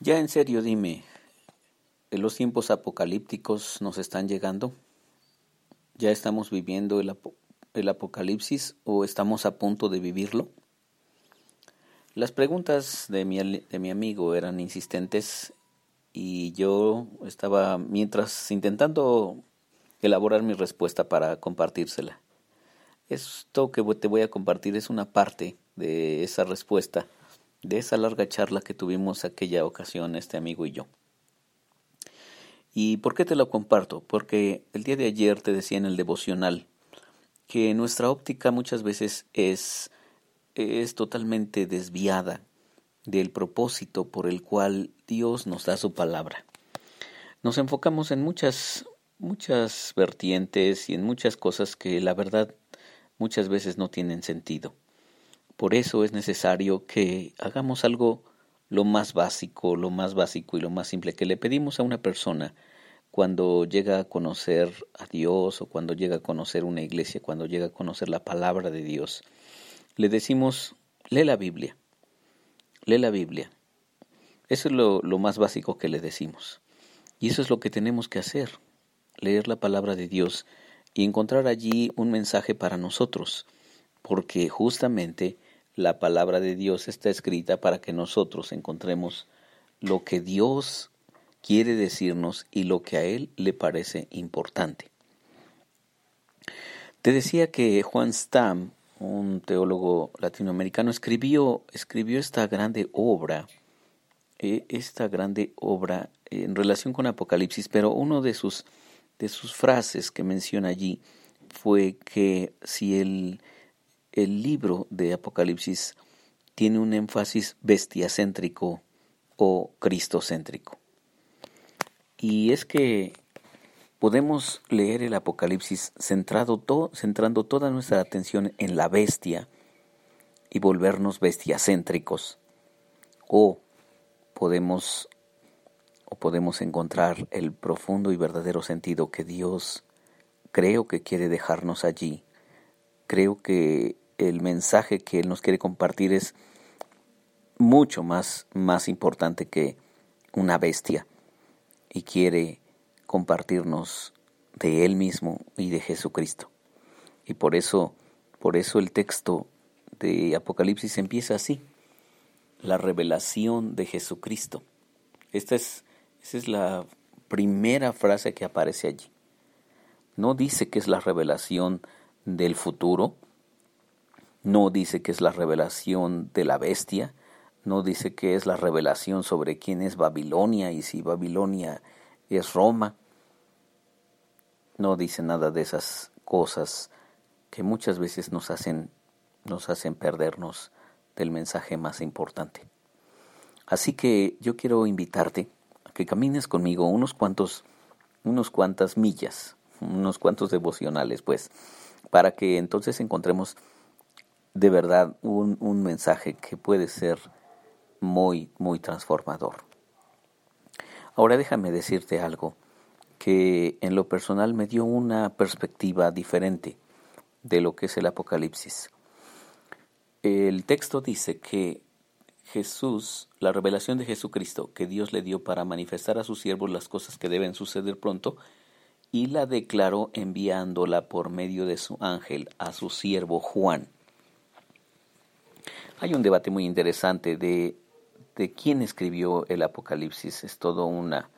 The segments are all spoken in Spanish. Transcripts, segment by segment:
Ya en serio, dime, ¿los tiempos apocalípticos nos están llegando? ¿Ya estamos viviendo el, apocalipsis o estamos a punto de vivirlo? Las preguntas de mi, de mi amigo eran insistentes y yo estaba mientras intentando elaborar mi respuesta para compartírsela. Esto que te voy a compartir es una parte de esa respuesta de esa larga charla que tuvimos aquella ocasión este amigo y yo. ¿Y por qué te lo comparto? Porque el día de ayer te decía en el devocional que nuestra óptica muchas veces es, es totalmente desviada del propósito por el cual Dios nos da su palabra. Nos enfocamos en muchas, muchas vertientes y en muchas cosas que la verdad muchas veces no tienen sentido. Por eso es necesario que hagamos algo lo más básico, lo más básico y lo más simple que le pedimos a una persona cuando llega a conocer a Dios o cuando llega a conocer una iglesia, cuando llega a conocer la palabra de Dios. Le decimos, lee la Biblia, lee la Biblia. Eso es lo, lo más básico que le decimos. Y eso es lo que tenemos que hacer, leer la palabra de Dios y encontrar allí un mensaje para nosotros, porque justamente la palabra de Dios está escrita para que nosotros encontremos lo que Dios quiere decirnos y lo que a Él le parece importante. Te decía que Juan Stam, un teólogo latinoamericano, escribió, escribió esta grande obra, eh, esta grande obra en relación con Apocalipsis, pero uno de sus, de sus frases que menciona allí fue que si el el libro de Apocalipsis tiene un énfasis bestiacéntrico o cristocéntrico. Y es que podemos leer el Apocalipsis centrando toda nuestra atención en la bestia y volvernos bestiacéntricos. O podemos o podemos encontrar el profundo y verdadero sentido que Dios creo que quiere dejarnos allí. Creo que el mensaje que Él nos quiere compartir es mucho más, más importante que una bestia y quiere compartirnos de Él mismo y de Jesucristo. Y por eso, por eso el texto de Apocalipsis empieza así, la revelación de Jesucristo. Esta es, esa es la primera frase que aparece allí. No dice que es la revelación del futuro, no dice que es la revelación de la bestia, no dice que es la revelación sobre quién es Babilonia y si Babilonia es Roma. No dice nada de esas cosas que muchas veces nos hacen nos hacen perdernos del mensaje más importante. Así que yo quiero invitarte a que camines conmigo unos cuantos unos cuantas millas, unos cuantos devocionales, pues, para que entonces encontremos de verdad un, un mensaje que puede ser muy, muy transformador. Ahora déjame decirte algo que en lo personal me dio una perspectiva diferente de lo que es el Apocalipsis. El texto dice que Jesús, la revelación de Jesucristo que Dios le dio para manifestar a sus siervos las cosas que deben suceder pronto, y la declaró enviándola por medio de su ángel a su siervo Juan. Hay un debate muy interesante de, de quién escribió el Apocalipsis. Es todo una,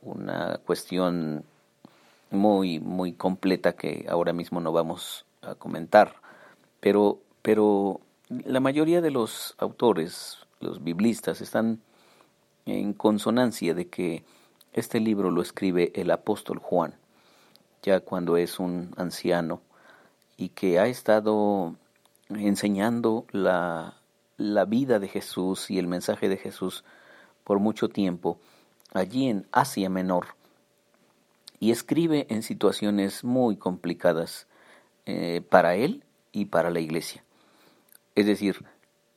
una cuestión muy, muy completa que ahora mismo no vamos a comentar. Pero, pero la mayoría de los autores, los biblistas, están en consonancia de que este libro lo escribe el apóstol Juan, ya cuando es un anciano y que ha estado enseñando la, la vida de Jesús y el mensaje de Jesús por mucho tiempo allí en Asia Menor y escribe en situaciones muy complicadas eh, para él y para la iglesia. Es decir,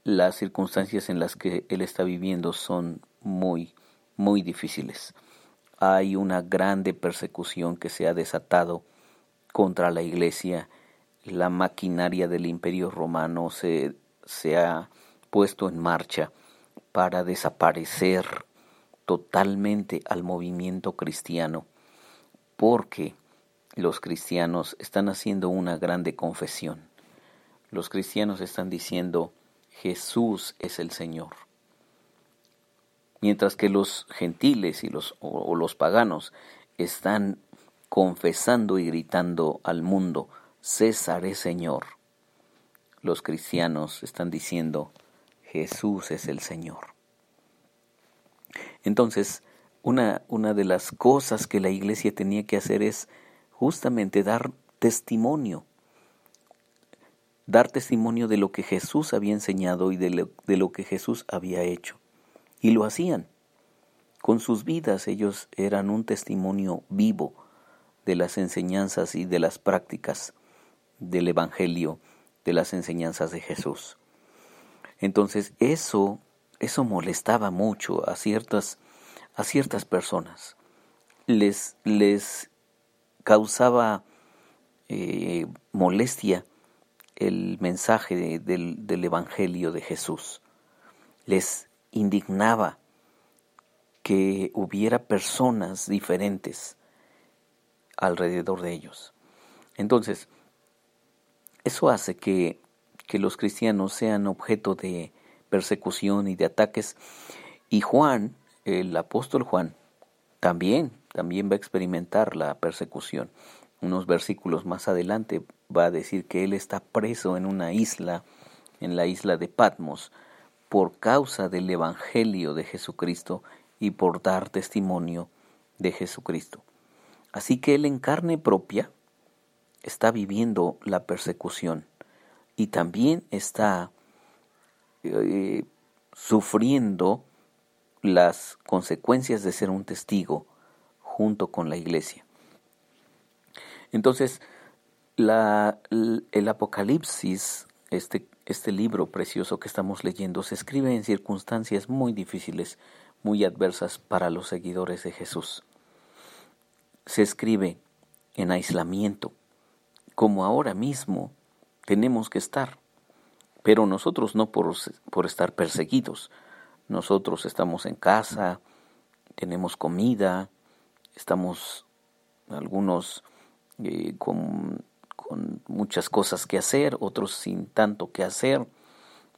las circunstancias en las que él está viviendo son muy, muy difíciles. Hay una grande persecución que se ha desatado contra la iglesia la maquinaria del imperio romano se, se ha puesto en marcha para desaparecer totalmente al movimiento cristiano porque los cristianos están haciendo una grande confesión. Los cristianos están diciendo Jesús es el Señor. Mientras que los gentiles y los, o los paganos están confesando y gritando al mundo, César es Señor. Los cristianos están diciendo, Jesús es el Señor. Entonces, una, una de las cosas que la iglesia tenía que hacer es justamente dar testimonio, dar testimonio de lo que Jesús había enseñado y de lo, de lo que Jesús había hecho. Y lo hacían. Con sus vidas ellos eran un testimonio vivo de las enseñanzas y de las prácticas del Evangelio, de las enseñanzas de Jesús. Entonces eso eso molestaba mucho a ciertas, a ciertas personas. Les, les causaba eh, molestia el mensaje del, del Evangelio de Jesús. Les indignaba que hubiera personas diferentes alrededor de ellos. Entonces, eso hace que, que los cristianos sean objeto de, persecución y de ataques. Y Juan, el apóstol Juan, también, también va a experimentar la persecución. Unos versículos más adelante va a decir que él está preso en una isla, en la isla de Patmos, por causa del Evangelio de Jesucristo y por dar testimonio de Jesucristo. Así que él en carne propia está viviendo la persecución y también está eh, sufriendo las consecuencias de ser un testigo junto con la iglesia. Entonces, el Apocalipsis, este, este libro precioso que estamos leyendo, se escribe en circunstancias muy difíciles, muy adversas para los seguidores de Jesús. Se escribe en aislamiento, como ahora mismo tenemos que estar. Pero nosotros no por, por estar perseguidos. Nosotros estamos en casa, tenemos comida, estamos algunos eh, con, con, muchas cosas que hacer, otros sin tanto que hacer,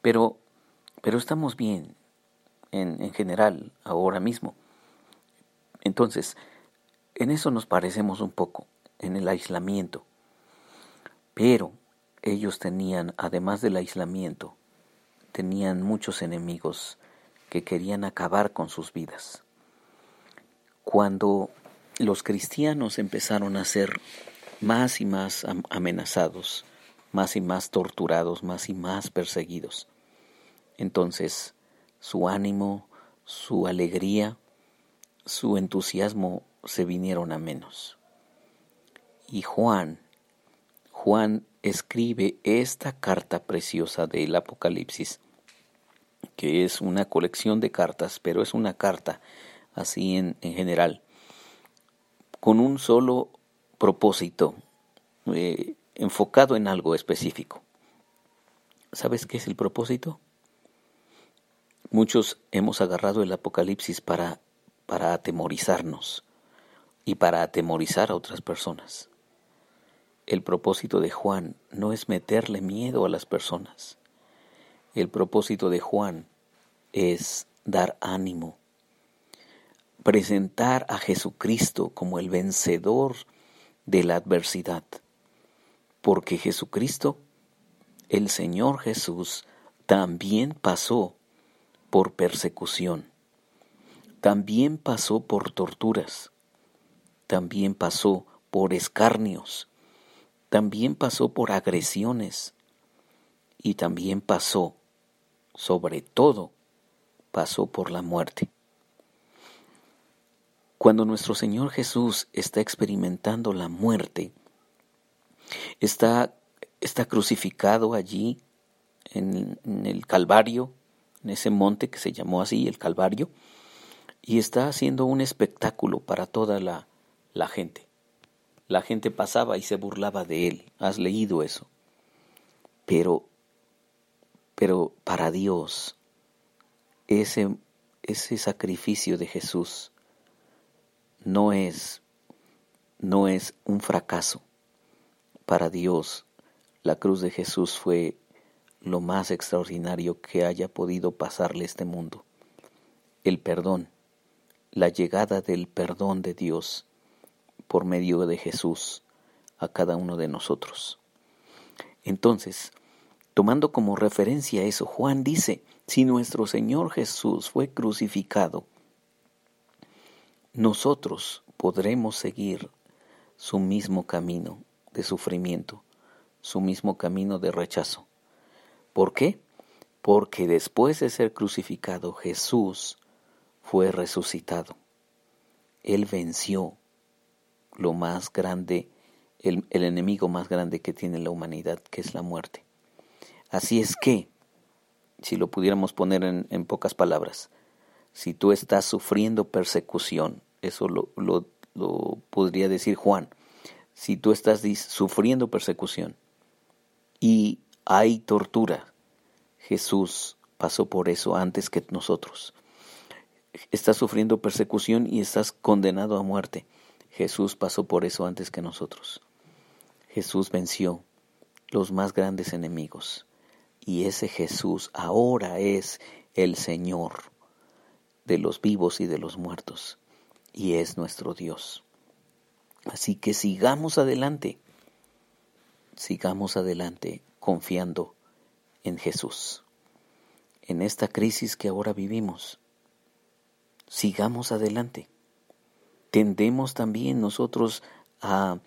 pero, pero estamos bien en, en general ahora mismo. Entonces, en eso nos parecemos un poco, en el aislamiento. Pero ellos tenían, además del aislamiento, tenían muchos enemigos que querían acabar con sus vidas. Cuando los cristianos empezaron a ser más y más amenazados, más y más torturados, más y más perseguidos, entonces su ánimo, su alegría, su entusiasmo se vinieron a menos. Y Juan, Juan escribe esta carta preciosa del Apocalipsis, que es una colección de cartas, pero es una carta así en, en general, con un solo propósito, eh, enfocado en algo específico. ¿Sabes qué es el propósito? Muchos hemos agarrado el Apocalipsis para, para atemorizarnos y para atemorizar a otras personas. El propósito de Juan no es meterle miedo a las personas. El propósito de Juan es dar ánimo, presentar a Jesucristo como el vencedor de la adversidad, porque Jesucristo, el Señor Jesús, también pasó por persecución, también pasó por torturas, también pasó por escarnios, también pasó por agresiones y también pasó, sobre todo, pasó por la muerte. Cuando nuestro Señor Jesús está experimentando la muerte, está, está crucificado allí en, el Calvario, en ese monte que se llamó así, el Calvario, y está haciendo un espectáculo para toda la gente la gente pasaba y se burlaba de él. Has leído eso. Pero, pero para Dios, ese, ese sacrificio de Jesús no es, no es un fracaso. Para Dios, la cruz de Jesús fue lo más extraordinario que haya podido pasarle este mundo. El perdón, la llegada del perdón de Dios por medio de Jesús a cada uno de nosotros. Entonces, tomando como referencia eso, Juan dice, si nuestro Señor Jesús fue crucificado, nosotros podremos seguir su mismo camino de sufrimiento, su mismo camino de rechazo. ¿Por qué? Porque después de ser crucificado, Jesús fue resucitado. Él venció lo más grande, el, enemigo más grande que tiene la humanidad, que es la muerte. Así es que, si lo pudiéramos poner en, en pocas palabras, si tú estás sufriendo persecución, eso lo, lo, lo podría decir Juan, si tú estás sufriendo persecución y hay tortura, Jesús pasó por eso antes que nosotros. Estás sufriendo persecución y estás condenado a muerte. Jesús pasó por eso antes que nosotros. Jesús venció los más grandes enemigos y ese Jesús ahora es el Señor de los vivos y de los muertos y es nuestro Dios. Así que sigamos adelante, sigamos adelante confiando en Jesús. En esta crisis que ahora vivimos, sigamos adelante. Tendemos también nosotros a,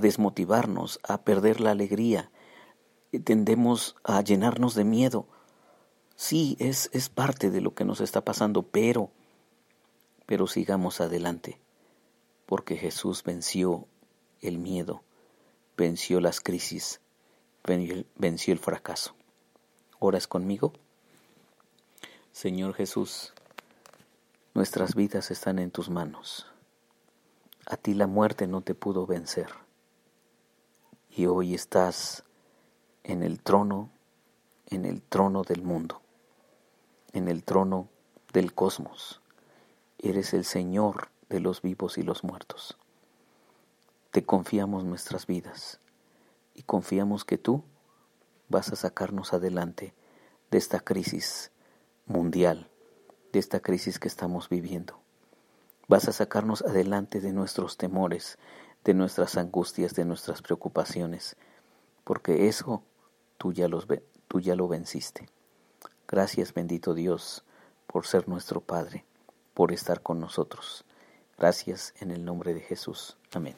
desmotivarnos, a perder la alegría, tendemos a llenarnos de miedo. Sí, es, es parte de lo que nos está pasando, pero, pero sigamos adelante porque Jesús venció el miedo, venció las crisis, venció el fracaso. ¿Oras conmigo? Señor Jesús, nuestras vidas están en tus manos. A ti la muerte no te pudo vencer. Y hoy estás en el trono, en el trono del mundo, en el trono del cosmos. Eres el Señor de los vivos y los muertos. Te confiamos nuestras vidas y confiamos que tú vas a sacarnos adelante de esta crisis mundial, de esta crisis que estamos viviendo. Vas a sacarnos adelante de nuestros temores, de nuestras angustias, de nuestras preocupaciones, porque eso tú ya, tú ya lo venciste. Gracias bendito Dios por ser nuestro Padre, por estar con nosotros. Gracias en el nombre de Jesús. Amén.